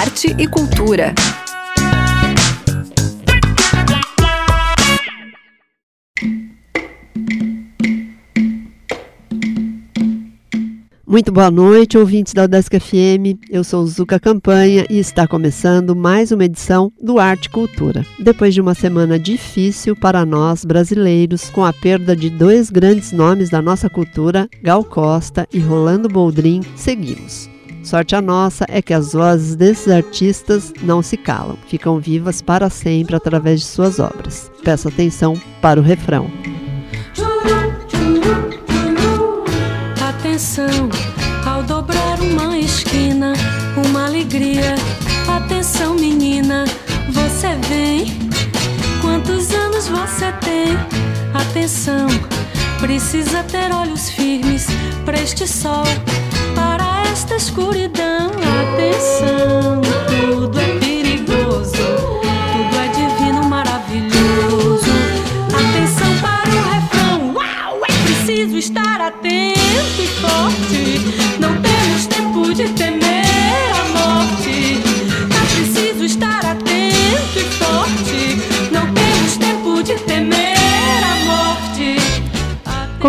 arte e cultura. Muito boa noite, ouvintes da Udesc FM. Eu sou Zuka Campanha e está começando mais uma edição do Arte Cultura. Depois de uma semana difícil para nós brasileiros, com a perda de dois grandes nomes da nossa cultura, Gal Costa e Rolando Boldrin, seguimos. Sorte a nossa é que as vozes desses artistas não se calam, ficam vivas para sempre através de suas obras. Peço atenção para o refrão. Atenção, ao dobrar uma esquina, uma alegria. Atenção, menina, você vem. Quantos anos você tem? Atenção, precisa ter olhos firmes para este sol, escuridão. Atenção,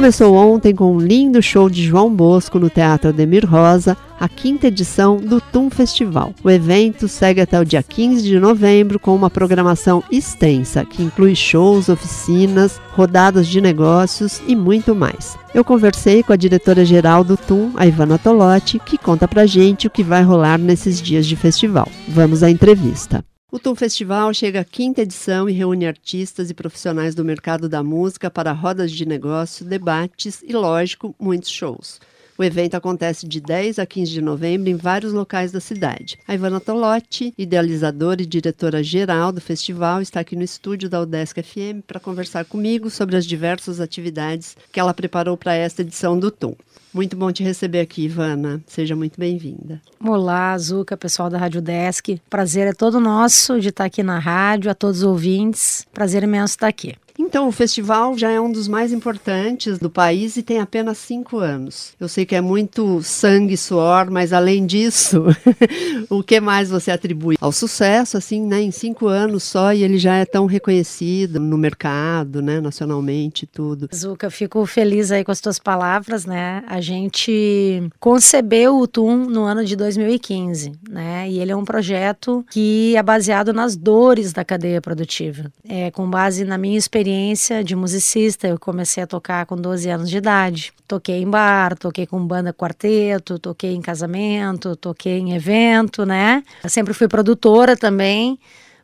Começou ontem com um lindo show de João Bosco no Teatro Ademir Rosa, a quinta edição do TUM Festival. O evento segue até o dia 15 de novembro com uma programação extensa, que inclui shows, oficinas, rodadas de negócios e muito mais. Eu conversei com a diretora-geral do TUM, a Ivana Tolotti, que conta pra gente o que vai rolar nesses dias de festival. Vamos à entrevista. O TUM Festival chega à quinta edição e reúne artistas e profissionais do mercado da música para rodas de negócio, debates e, lógico, muitos shows. O evento acontece de 10 a 15 de novembro em vários locais da cidade. A Ivana Tolotti, idealizadora e diretora-geral do festival, está aqui no estúdio da Udesc FM para conversar comigo sobre as diversas atividades que ela preparou para esta edição do TUM. Muito bom te receber aqui, Ivana. Seja muito bem-vinda. Olá, Zuca, pessoal da Rádio Desk. Prazer é todo nosso de estar aqui na rádio, a todos os ouvintes. Prazer imenso estar aqui. Então, o festival já é um dos mais importantes do país e tem apenas cinco anos. Eu sei que é muito sangue e suor, mas além disso, o que mais você atribui ao sucesso, assim, né, em cinco anos só, e ele já é tão reconhecido no mercado, né, nacionalmente, tudo. Zuca, fico feliz aí com as tuas palavras, né? A gente concebeu o TUM no ano de 2015, né? E ele é um projeto que é baseado nas dores da cadeia produtiva. É com base na minha experiência de musicista, eu comecei a tocar com 12 anos de idade. Toquei em bar, toquei com banda quarteto, toquei em casamento, toquei em evento, né? Eu sempre fui produtora também.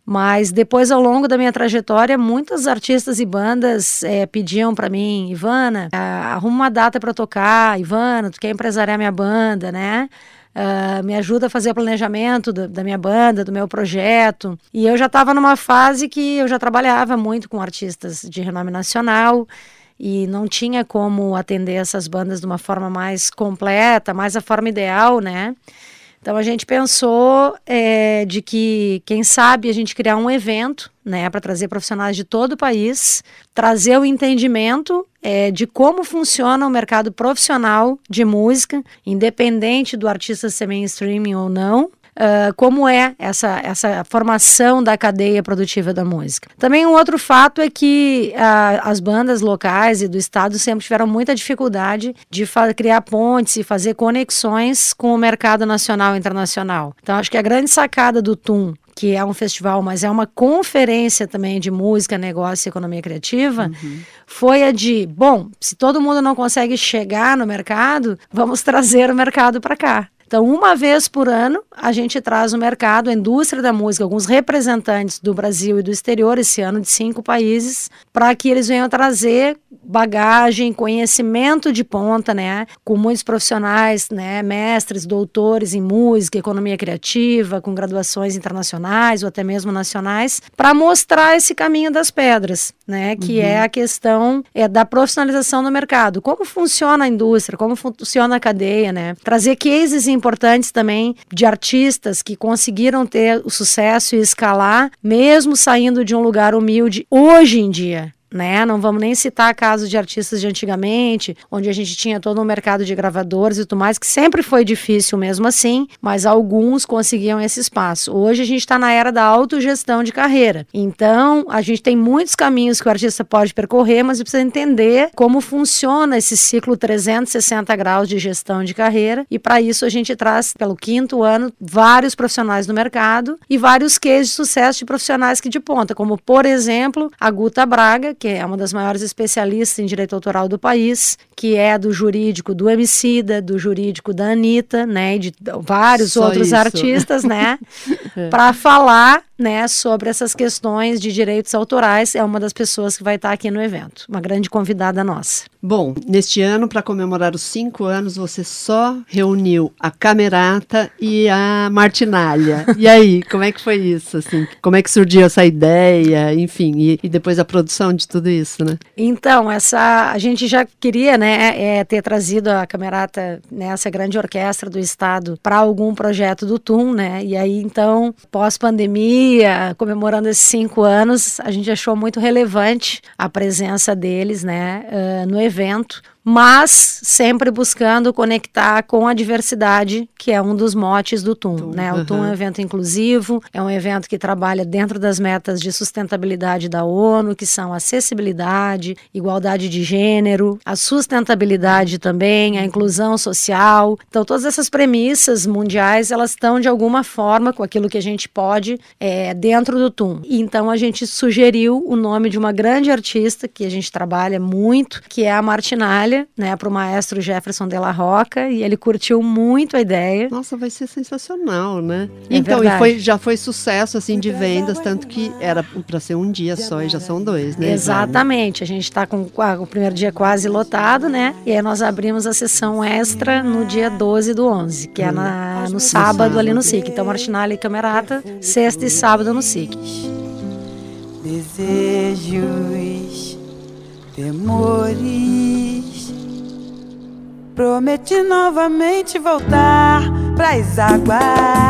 Mas depois, ao longo da minha trajetória, muitos artistas e bandas é, pediam para mim, Ivana, arruma uma data para tocar, Ivana, tu quer empresariar minha banda, né? Uh, me ajuda a fazer o planejamento da, da, minha banda, do meu projeto. E eu já estava numa fase que eu já trabalhava muito com artistas de renome nacional e não tinha como atender essas bandas de uma forma mais completa, mais a forma ideal, né? Então a gente pensou é, de que, quem sabe, a gente criar um evento, né, para trazer profissionais de todo o país, trazer o entendimento é, de como funciona o mercado profissional de música, independente do artista ser mainstream ou não, Uh, como é essa, essa formação da cadeia produtiva da música. Também um outro fato é que uh, as bandas locais e do estado sempre tiveram muita dificuldade de criar pontes e fazer conexões com o mercado nacional e internacional. Então, acho que a grande sacada do TUM que é um festival, mas é uma conferência também de música, negócio e economia criativa, uhum. foi a de, bom, se todo mundo não consegue chegar no mercado, vamos trazer o mercado para cá. Então, uma vez por ano, a gente traz o mercado, a indústria da música, alguns representantes do Brasil e do exterior, esse ano de cinco países, para que eles venham trazer bagagem, conhecimento de ponta, né, com muitos profissionais, né, mestres, doutores em música, economia criativa, com graduações internacionais ou até mesmo nacionais, para mostrar esse caminho das pedras, né, que uhum. é a questão é da profissionalização do mercado, como funciona a indústria, como funciona a cadeia, né, trazer cases importantes também de artistas que conseguiram ter o sucesso e escalar, mesmo saindo de um lugar humilde hoje em dia né? Não vamos nem citar casos de artistas de antigamente, onde a gente tinha todo um mercado de gravadores e tudo mais, que sempre foi difícil mesmo assim, mas alguns conseguiam esse espaço. Hoje a gente está na era da autogestão de carreira. Então, a gente tem muitos caminhos que o artista pode percorrer, mas precisa entender como funciona esse ciclo 360 graus de gestão de carreira. E para isso a gente traz, pelo quinto ano, vários profissionais no mercado e vários cases de sucesso de profissionais que de ponta, como por exemplo a Guta Braga, que é uma das maiores especialistas em direito autoral do país, que é do jurídico do Emicida, do jurídico da Anitta, né, e de vários Só outros isso. artistas, né, é. para falar né, sobre essas questões de direitos autorais. É uma das pessoas que vai estar aqui no evento, uma grande convidada nossa. Bom, neste ano, para comemorar os cinco anos, você só reuniu a Camerata e a Martinalha. E aí, como é que foi isso? Assim, como é que surgiu essa ideia? Enfim, e, e depois a produção de tudo isso, né? Então, essa a gente já queria, né, é, ter trazido a Camerata, né, essa grande orquestra do estado, para algum projeto do TUM, né? E aí, então, pós-pandemia comemorando esses cinco anos, a gente achou muito relevante a presença deles né, uh, no evento, mas sempre buscando conectar com a diversidade, que é um dos motes do TUM. Né? O TUM é um evento inclusivo, é um evento que trabalha dentro das metas de sustentabilidade da ONU, que são acessibilidade, igualdade de gênero, a sustentabilidade também, a inclusão social. Então, todas essas premissas mundiais, elas estão de alguma forma com aquilo que a gente pode é, dentro do TUM. Então, a gente sugeriu o nome de uma grande artista que a gente trabalha muito, que é a Martinalha, né, para o maestro Jefferson de la Roca e ele curtiu muito a ideia. Nossa, vai ser sensacional, né? É então, verdade. e foi, já foi sucesso assim de vendas, tanto que era para ser um dia só e já são dois, né? Exatamente. A gente está com o primeiro dia quase lotado, né? E aí nós abrimos a sessão extra no dia 12 do 11, que é na, no sábado ali no SIC. Então, Martinalha e Camerata, sexta e sábado no SIC. Desejos, temores Prometi novamente voltar pras águas.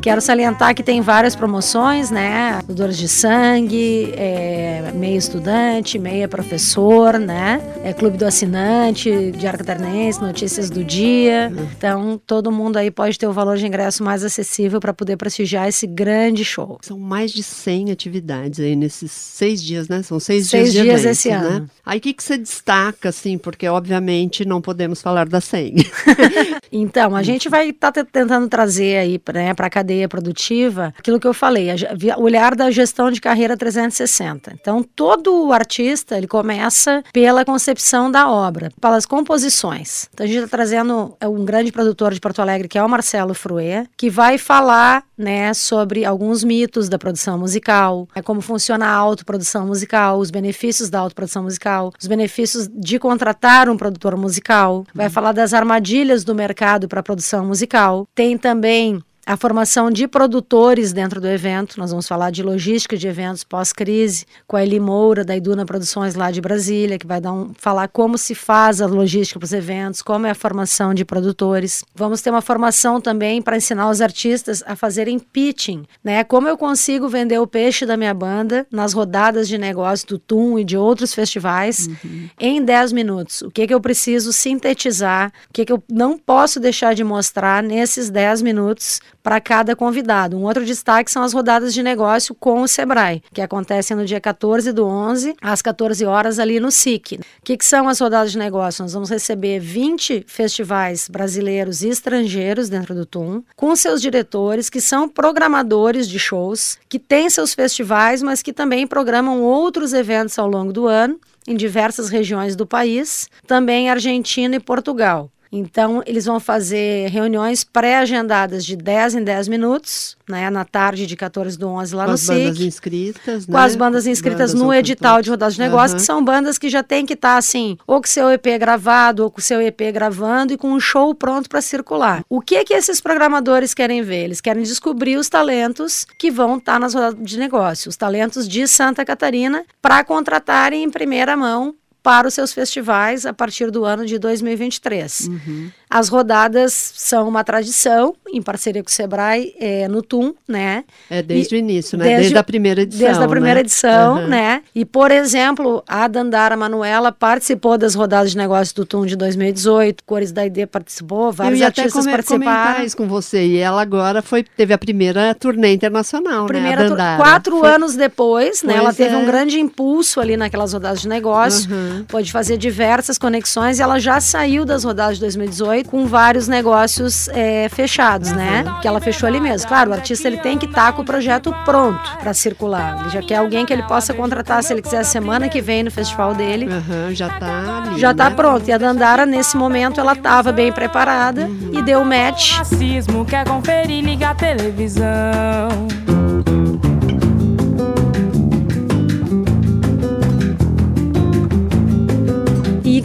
Quero salientar que tem várias promoções, né? Doadores de sangue, é, meia estudante, meia professor, né? É clube do assinante, Diário Catarinense, notícias do dia. Então, todo mundo aí pode ter o valor de ingresso mais acessível para poder prestigiar esse grande show. São mais de 100 atividades aí nesses seis dias, né? São seis, seis dias, dias evento, esse né? ano. Aí o que, que você destaca, assim? Porque, obviamente, não podemos falar da 100. então, a gente vai estar tá tentando trazer aí né, para a cadeia produtiva, aquilo que eu falei, o olhar da gestão de carreira 360. Então, todo artista, ele começa pela concepção da obra, pelas composições. Então, a gente está trazendo é, um grande produtor de Porto Alegre, que é o Marcelo Fruê, que vai falar né, sobre alguns mitos da produção musical, é como funciona a autoprodução musical, os benefícios da autoprodução musical, os benefícios de contratar um produtor musical, vai uhum. falar das armadilhas do mercado para a produção musical. Tem também a formação de produtores dentro do evento. Nós vamos falar de logística de eventos pós-crise com a Eli Moura, da Iduna Produções lá de Brasília, que vai dar um, falar como se faz a logística para os eventos, como é a formação de produtores. Vamos ter uma formação também para ensinar os artistas a fazerem pitching, né? Como eu consigo vender o peixe da minha banda nas rodadas de negócio do TUM e de outros festivais uhum. em 10 minutos. O que, que eu preciso sintetizar, o que, que eu não posso deixar de mostrar nesses 10 minutos para cada convidado. Um outro destaque são as rodadas de negócio com o Sebrae, que acontecem no dia 14 do 11, às 14 horas, ali no SIC. O que, que são as rodadas de negócio? Nós vamos receber 20 festivais brasileiros e estrangeiros dentro do TUM, com seus diretores, que são programadores de shows, que têm seus festivais, mas que também programam outros eventos ao longo do ano em diversas regiões do país, também Argentina e Portugal. Então, eles vão fazer reuniões pré-agendadas de 10 em 10 minutos, né, na tarde de 14 do 11 lá com no SIC. Com as bandas inscritas, né? Com as bandas inscritas bandas no edital de rodadas de negócio, uhum. que são bandas que já tem que estar, tá, assim, ou com seu EP gravado, ou com seu EP gravando e com um show pronto para circular. O que que esses programadores querem ver? Eles querem descobrir os talentos que vão estar tá nas rodadas de negócio, os talentos de Santa Catarina, para contratarem em primeira mão para os seus festivais a partir do ano de 2023. Uhum. As rodadas são uma tradição, em parceria com o Sebrae, é, no TUM, né? É desde e, o início, né? Desde, desde, a primeira edição. Desde a primeira né? edição, uhum. né? E, por exemplo, a Dandara Manuela participou das rodadas de negócios do TUM de 2018, Cores da ID participou, vários artistas até participaram. isso com você, e ela agora foi, teve a primeira turnê internacional, primeira né? Dandara. Quatro foi... anos depois, né? Ela teve é. um grande impulso ali naquelas rodadas de negócio, uhum. pode fazer diversas conexões e ela já saiu das rodadas de 2018 com vários negócios é, fechados, né? Que ela fechou ali mesmo. Claro, o artista ele tem que estar tá com o projeto pronto para circular. Ele já quer alguém que ele possa contratar se ele quiser a semana que vem no festival dele. Uhum, já tá ali, Já tá né? pronto. E a Dandara, nesse momento, ela estava bem preparada uhum. e deu match. Racismo quer conferir, liga a televisão.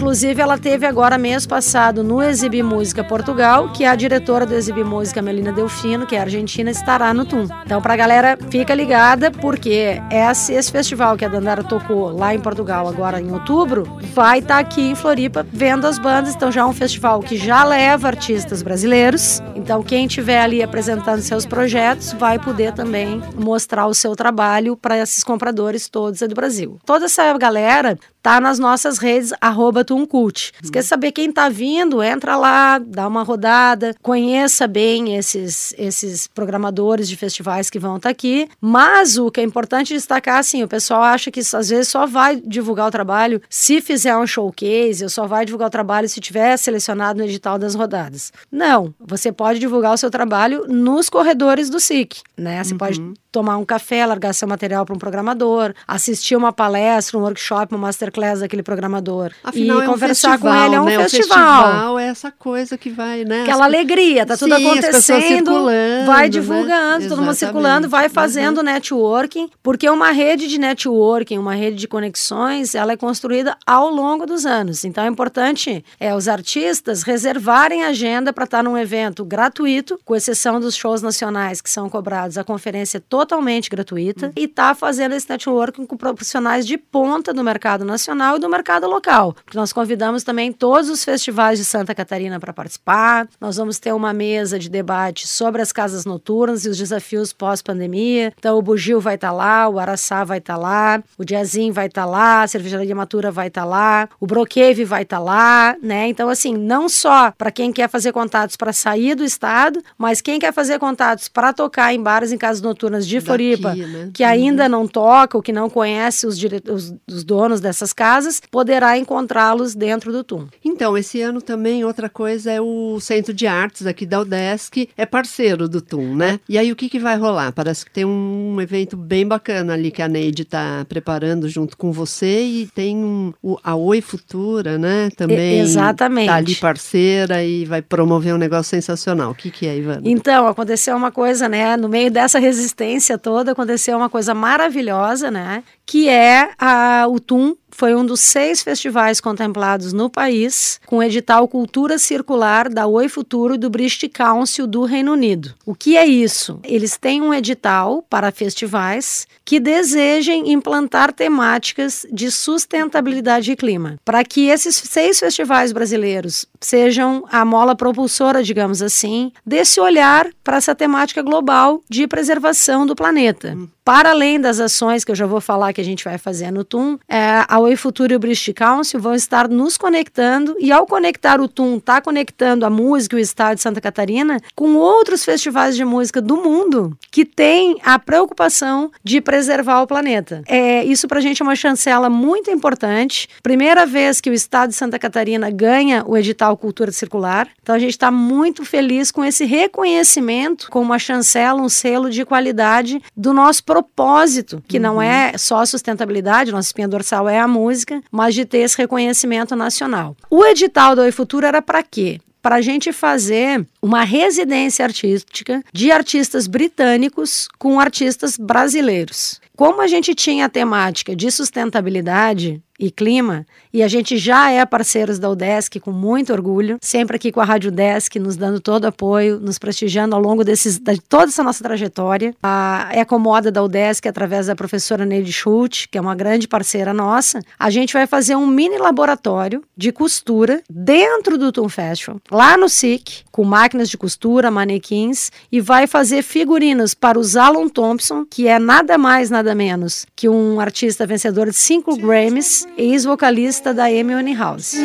Inclusive, ela teve agora, mês passado, no Exibir Música Portugal, que é a diretora do Exibir Música, Melina Delfino, que é argentina, estará no TUM. Então, pra galera, fica ligada, porque esse, esse festival que a Dandara tocou lá em Portugal, agora em outubro, vai estar tá aqui em Floripa vendo as bandas. Então, já é um festival que já leva artistas brasileiros. Então, quem estiver ali apresentando seus projetos vai poder também mostrar o seu trabalho para esses compradores todos do Brasil. Toda essa galera tá nas nossas redes, arroba Tuncult. Se quer saber quem tá vindo, entra lá, dá uma rodada, conheça bem esses, esses programadores de festivais que vão estar tá aqui. Mas o que é importante destacar, assim, o pessoal acha que às vezes só vai divulgar o trabalho se fizer um showcase, ou só vai divulgar o trabalho se tiver selecionado no edital das rodadas. Não, você pode divulgar o seu trabalho nos corredores do SIC, né? Você uhum. pode tomar um café, largar seu material para um programador, assistir uma palestra, um workshop, uma masterclass daquele programador Afinal, e é um conversar festival, com ele é um né? festival. O festival é essa coisa que vai, né? Aquela alegria, tá tudo Sim, acontecendo, vai né? divulgando, né? todo mundo circulando, vai fazendo uhum. networking, porque uma rede de networking, uma rede de conexões, ela é construída ao longo dos anos. Então é importante é os artistas reservarem agenda para estar num evento gratuito, com exceção dos shows nacionais que são cobrados, a conferência toda totalmente gratuita uhum. e está fazendo esse networking com profissionais de ponta do mercado nacional e do mercado local. Porque nós convidamos também todos os festivais de Santa Catarina para participar. Nós vamos ter uma mesa de debate sobre as casas noturnas e os desafios pós-pandemia. Então, o Bugio vai estar tá lá, o Araçá vai estar tá lá, o Diazin vai estar tá lá, a Cervejaria Matura vai estar tá lá, o Broqueve vai estar tá lá, né? Então, assim, não só para quem quer fazer contatos para sair do estado, mas quem quer fazer contatos para tocar em bares em casas noturnas de de Floripa, Daqui, né? que ainda uhum. não toca ou que não conhece os, os, os donos dessas casas, poderá encontrá-los dentro do TUM. Então, esse ano também outra coisa é o Centro de Artes aqui da UDESC, é parceiro do TUM, né? E aí o que, que vai rolar? Parece que tem um evento bem bacana ali que a Neide está preparando junto com você e tem um, o, a Oi Futura, né? Também. exatamente. Tá ali parceira e vai promover um negócio sensacional. O que, que é, Ivana? Então, aconteceu uma coisa, né? No meio dessa resistência toda aconteceu uma coisa maravilhosa, né? Que é a, o TUM foi um dos seis festivais contemplados no país com o edital Cultura Circular da Oi Futuro e do British Council do Reino Unido. O que é isso? Eles têm um edital para festivais que desejem implantar temáticas de sustentabilidade e clima, para que esses seis festivais brasileiros sejam a mola propulsora, digamos assim, desse olhar para essa temática global de preservação do planeta. Hum. Para além das ações que eu já vou falar que a gente vai fazer no TUM, é, a Oi Futuro e o British Council vão estar nos conectando e ao conectar o TUM, está conectando a música e o estado de Santa Catarina com outros festivais de música do mundo que têm a preocupação de preservar o planeta. É, isso para a gente é uma chancela muito importante. Primeira vez que o estado de Santa Catarina ganha o edital Cultura Circular. Então a gente está muito feliz com esse reconhecimento com uma chancela, um selo de qualidade do nosso propósito, que uhum. não é só a sustentabilidade, nossa espinha dorsal é a música, mas de ter esse reconhecimento nacional. O edital do Oi Futuro era para quê? para a gente fazer uma residência artística de artistas britânicos com artistas brasileiros. como a gente tinha a temática de sustentabilidade, e clima, e a gente já é parceiros da UDESC com muito orgulho, sempre aqui com a Rádio UDESC, nos dando todo apoio, nos prestigiando ao longo desses, de toda essa nossa trajetória. A Ecomoda da UDESC, através da professora Neide Schultz, que é uma grande parceira nossa, a gente vai fazer um mini laboratório de costura dentro do Tum Festival, lá no SIC, com máquinas de costura, manequins, e vai fazer figurinos para o Zalon Thompson, que é nada mais, nada menos que um artista vencedor de cinco Grammys ex-vocalista da Amy Winehouse.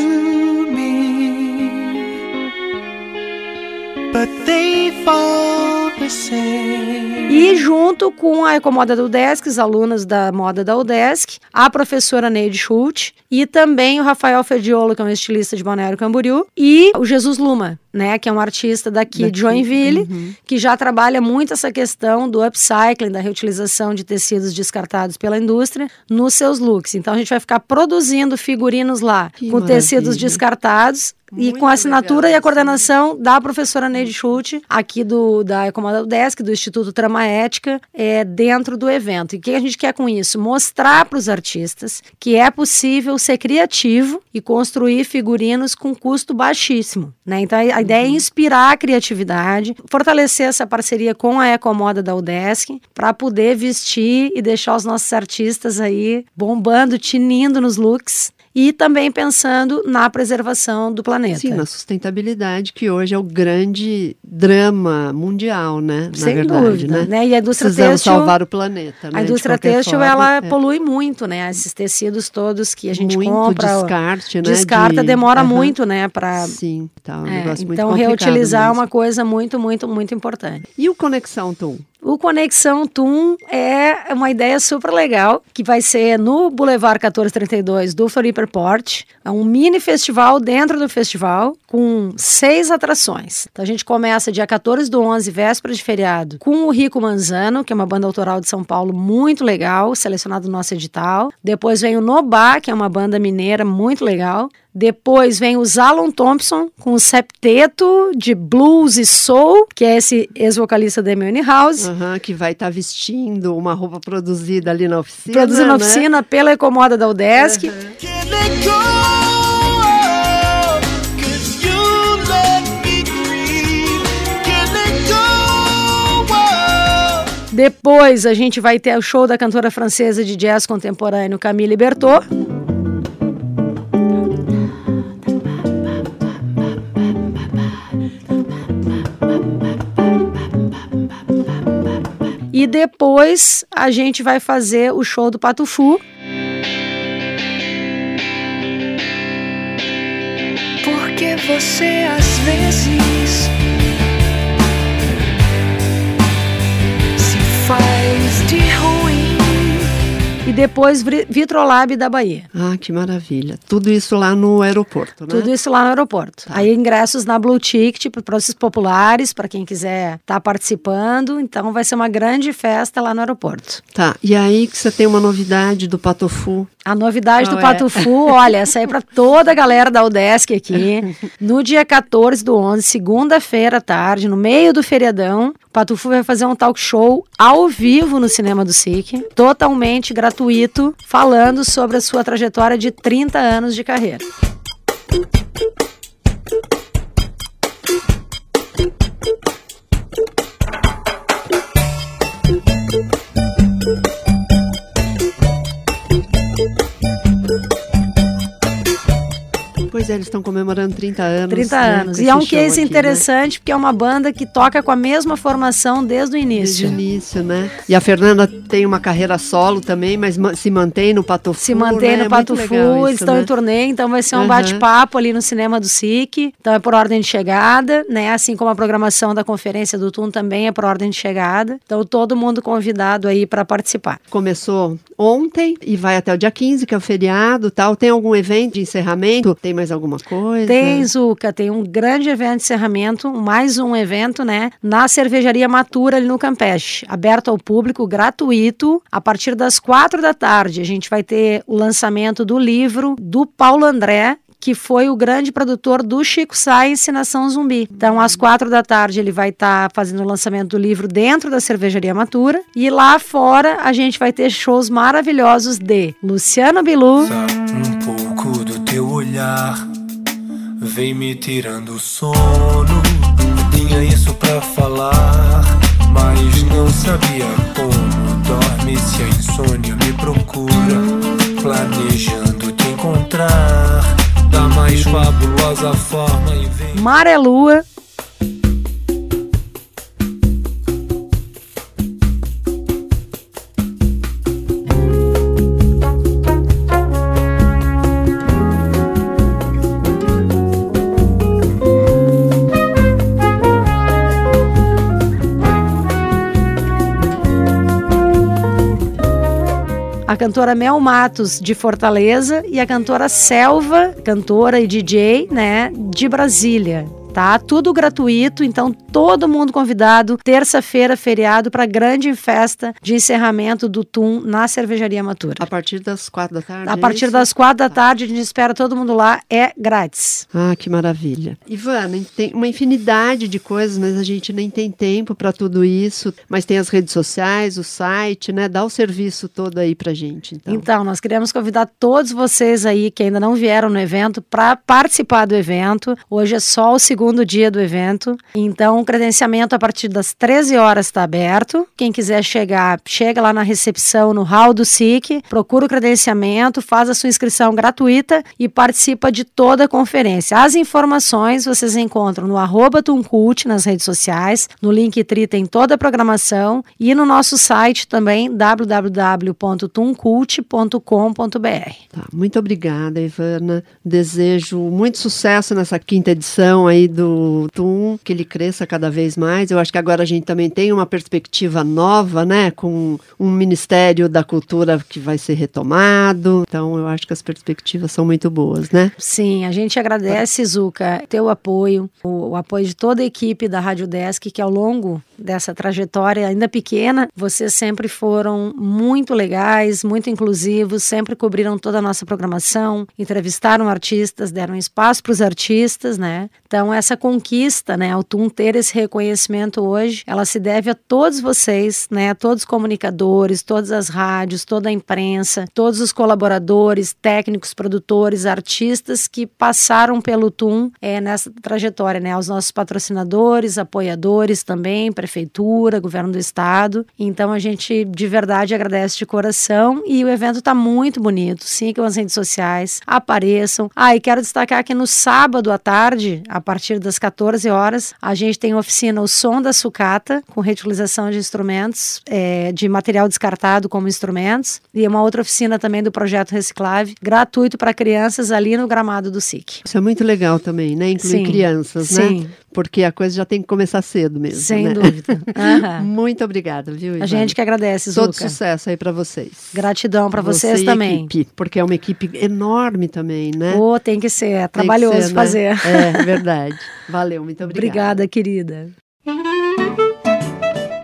E junto com a Ecomoda da UDESC, os alunos da moda da UDESC, a professora Neide Schultz e também o Rafael Ferdiolo, que é um estilista de Balneário Camboriú, e o Jesus Luma, né, que é um artista daqui, daqui. de Joinville, uhum. que já trabalha muito essa questão do upcycling, da reutilização de tecidos descartados pela indústria nos seus looks. Então a gente vai ficar produzindo figurinos lá que com maravilha. tecidos descartados e com a assinatura legal, e a coordenação sim. da professora Neide Schultz, aqui do, da Ecomoda Desk, do Instituto Trama Ética, é, dentro do evento. E o que a gente quer com isso? Mostrar para os artistas que é possível ser criativo e construir figurinos com custo baixíssimo. Né? Então, a, uhum. ideia é inspirar a criatividade, fortalecer essa parceria com a Ecomoda da UDESC, para poder vestir e deixar os nossos artistas aí bombando, tinindo nos looks e também pensando na preservação do planeta. Sim, na sustentabilidade, que hoje é o grande drama mundial, né? Sem na verdade, dúvida, né? né? E a indústria Precisamos têxtil, salvar o planeta, né? A indústria têxtil, forma, ela é. polui muito, né? Esses tecidos todos que a gente muito compra. descarte, né? Descarta, de... demora uhum. muito, né? Pra... Sim, tá um é, negócio muito Então, reutilizar é uma coisa muito, muito, muito importante. E o Conexão Tum? O Conexão TUM é uma ideia super legal, que vai ser no Boulevard 1432 do Floripa Port. É um mini festival dentro do festival, com seis atrações. Então a gente começa dia 14 do 11, véspera de feriado, com o Rico Manzano, que é uma banda autoral de São Paulo muito legal, selecionado no nosso edital. Depois vem o Nobá, que é uma banda mineira muito legal. Depois vem o Zalon Thompson com o septeto de blues e soul, que é esse ex-vocalista da Amy House. Uhum, que vai estar tá vestindo uma roupa produzida ali na oficina. Produzida na né? oficina pela Ecomoda da Udesc. Uhum. Depois a gente vai ter o show da cantora francesa de jazz contemporâneo Camille Bertot. E depois a gente vai fazer o show do Patufu. Porque você às vezes se faz de e depois Vitrolab da Bahia. Ah, que maravilha. Tudo isso lá no aeroporto, né? Tudo isso lá no aeroporto. Tá. Aí ingressos na Blue Ticket para os populares, para quem quiser estar tá participando. Então vai ser uma grande festa lá no aeroporto. Tá. E aí que você tem uma novidade do Patofu. A novidade Qual do é? Patufu, olha, essa aí é para toda a galera da UDESC aqui. No dia 14 do 11, segunda-feira à tarde, no meio do feriadão, Patufu vai fazer um talk show ao vivo no Cinema do SIC, totalmente gratuito, falando sobre a sua trajetória de 30 anos de carreira. Pois é, eles estão comemorando 30 anos. 30 né, anos. E é um case aqui, interessante, né? porque é uma banda que toca com a mesma formação desde o início. Desde o início, né? E a Fernanda tem uma carreira solo também, mas se mantém no Patofu. Se mantém né? no Patofu, é eles estão né? em turnê, então vai ser um uhum. bate-papo ali no cinema do SIC. Então é por ordem de chegada, né? Assim como a programação da conferência do TUN também é por ordem de chegada. Então todo mundo convidado aí para participar. Começou ontem e vai até o dia 15, que é o feriado tal. Tem algum evento de encerramento? Tem mais alguma coisa? Tem, Zuca, tem um grande evento de encerramento, mais um evento, né? Na cervejaria Matura, ali no Campeche, aberto ao público, gratuito. A partir das quatro da tarde, a gente vai ter o lançamento do livro do Paulo André, que foi o grande produtor do Chico Science Nação Zumbi. Então, às quatro da tarde, ele vai estar tá fazendo o lançamento do livro dentro da cervejaria Matura. E lá fora, a gente vai ter shows maravilhosos de Luciano Bilu. Um pouco do teu olhar vem me tirando o sono. Tinha isso pra falar, mas não sabia como. Dorme se a insônia me procura, planejando te encontrar da mais fabulosa forma e vem. Mar Lua cantora Mel Matos, de Fortaleza, e a cantora Selva, cantora e DJ, né, de Brasília tá? Tudo gratuito, então todo mundo convidado. Terça-feira, feriado, para grande festa de encerramento do TUM na Cervejaria Matura. A partir das quatro da tarde? A partir é das quatro da tá. tarde, a gente espera todo mundo lá, é grátis. Ah, que maravilha. Ivana, tem uma infinidade de coisas, mas a gente nem tem tempo para tudo isso. Mas tem as redes sociais, o site, né? Dá o serviço todo aí pra gente. Então, então nós queremos convidar todos vocês aí que ainda não vieram no evento para participar do evento. Hoje é só o segundo segundo dia do evento. Então, o credenciamento a partir das 13 horas está aberto. Quem quiser chegar, chega lá na recepção no hall do SIC, procura o credenciamento, faz a sua inscrição gratuita e participa de toda a conferência. As informações vocês encontram no arroba Tuncult nas redes sociais, no Linktree tem toda a programação e no nosso site também www.tuncult.com.br. Tá, muito obrigada, Ivana. Desejo muito sucesso nessa quinta edição aí do TUM, que ele cresça cada vez mais. Eu acho que agora a gente também tem uma perspectiva nova, né, com um Ministério da Cultura que vai ser retomado. Então, eu acho que as perspectivas são muito boas, né? Sim, a gente agradece, Zuca, teu apoio, o, o apoio de toda a equipe da Rádio Desk, que ao longo dessa trajetória ainda pequena, vocês sempre foram muito legais, muito inclusivos, sempre cobriram toda a nossa programação, entrevistaram artistas, deram espaço para os artistas, né? Então, essa conquista, né, o TUM ter esse reconhecimento hoje, ela se deve a todos vocês, né, a todos os comunicadores, todas as rádios, toda a imprensa, todos os colaboradores, técnicos, produtores, artistas que passaram pelo TUM é, nessa trajetória, né, aos nossos patrocinadores, apoiadores também, prefeitura, governo do estado. Então, a gente de verdade agradece de coração e o evento está muito bonito. Sigam as redes sociais, apareçam. Ah, e quero destacar que no sábado à tarde, a partir partir das 14 horas, a gente tem oficina O Som da Sucata, com reutilização de instrumentos, é, de material descartado como instrumentos, e uma outra oficina também do projeto Reciclave, gratuito para crianças ali no gramado do SIC. Isso é muito legal também, né? Incluir Sim. crianças, né? Porque a coisa já tem que começar cedo mesmo. Sem né? dúvida. Uhum. Muito obrigada, viu? Ivana? A gente que agradece, Zuka. Todo sucesso aí para vocês. Gratidão para vocês também. Equipe, porque é uma equipe enorme também, né? Oh, tem que ser, é trabalhoso ser, né? fazer. Né? É, verdade. Valeu, muito obrigada. Obrigada, querida.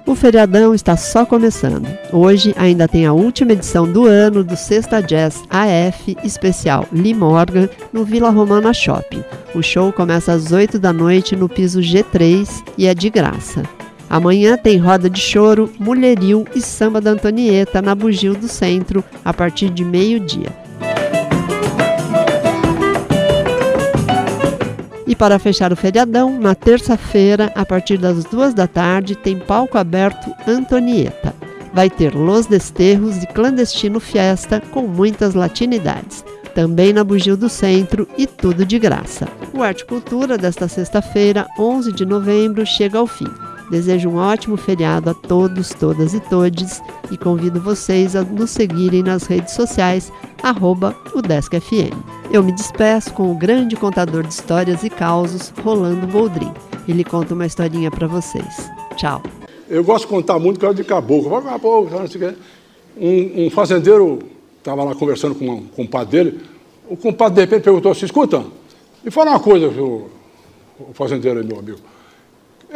O feriadão está só começando. Hoje ainda tem a última edição do ano do Sexta Jazz AF especial Lee Morgan no Vila Romana Shopping. O show começa às 8 da noite no piso G3 e é de graça. Amanhã tem roda de choro, mulheril e samba da Antonieta na Bugio do Centro a partir de meio-dia. E para fechar o feriadão, na terça-feira, a partir das duas da tarde, tem palco aberto Antonieta. Vai ter Los Desterros e Clandestino Fiesta com muitas latinidades. Também na Bugio do Centro e tudo de graça. O Arte Cultura desta sexta-feira, 11 de novembro, chega ao fim. Desejo um ótimo feriado a todos, todas e todes e convido vocês a nos seguirem nas redes sociais, arroba UDescFM. Eu me despeço com o grande contador de histórias e causos, Rolando Boldrin. Ele conta uma historinha para vocês. Tchau. Eu gosto de contar muito coisa de caboclo. caboclo um, um fazendeiro estava lá conversando com um compadre dele. O compadre de repente perguntou assim: escuta, me fala uma coisa, o, o fazendeiro aí, meu amigo.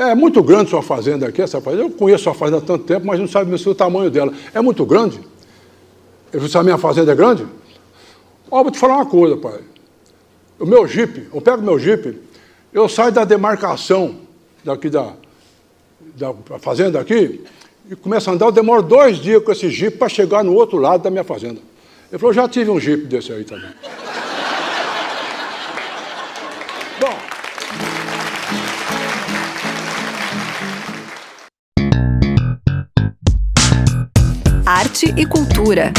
É muito grande sua fazenda aqui, essa fazenda. Eu conheço sua fazenda há tanto tempo, mas não sabe o tamanho dela. É muito grande? Eu disse, a minha fazenda é grande? Ó, vou te falar uma coisa, pai. o meu jipe, eu pego meu jipe, eu saio da demarcação daqui da, da fazenda aqui e começo a andar, eu demoro dois dias com esse jipe para chegar no outro lado da minha fazenda. Ele falou, já tive um jipe desse aí também. E cultura.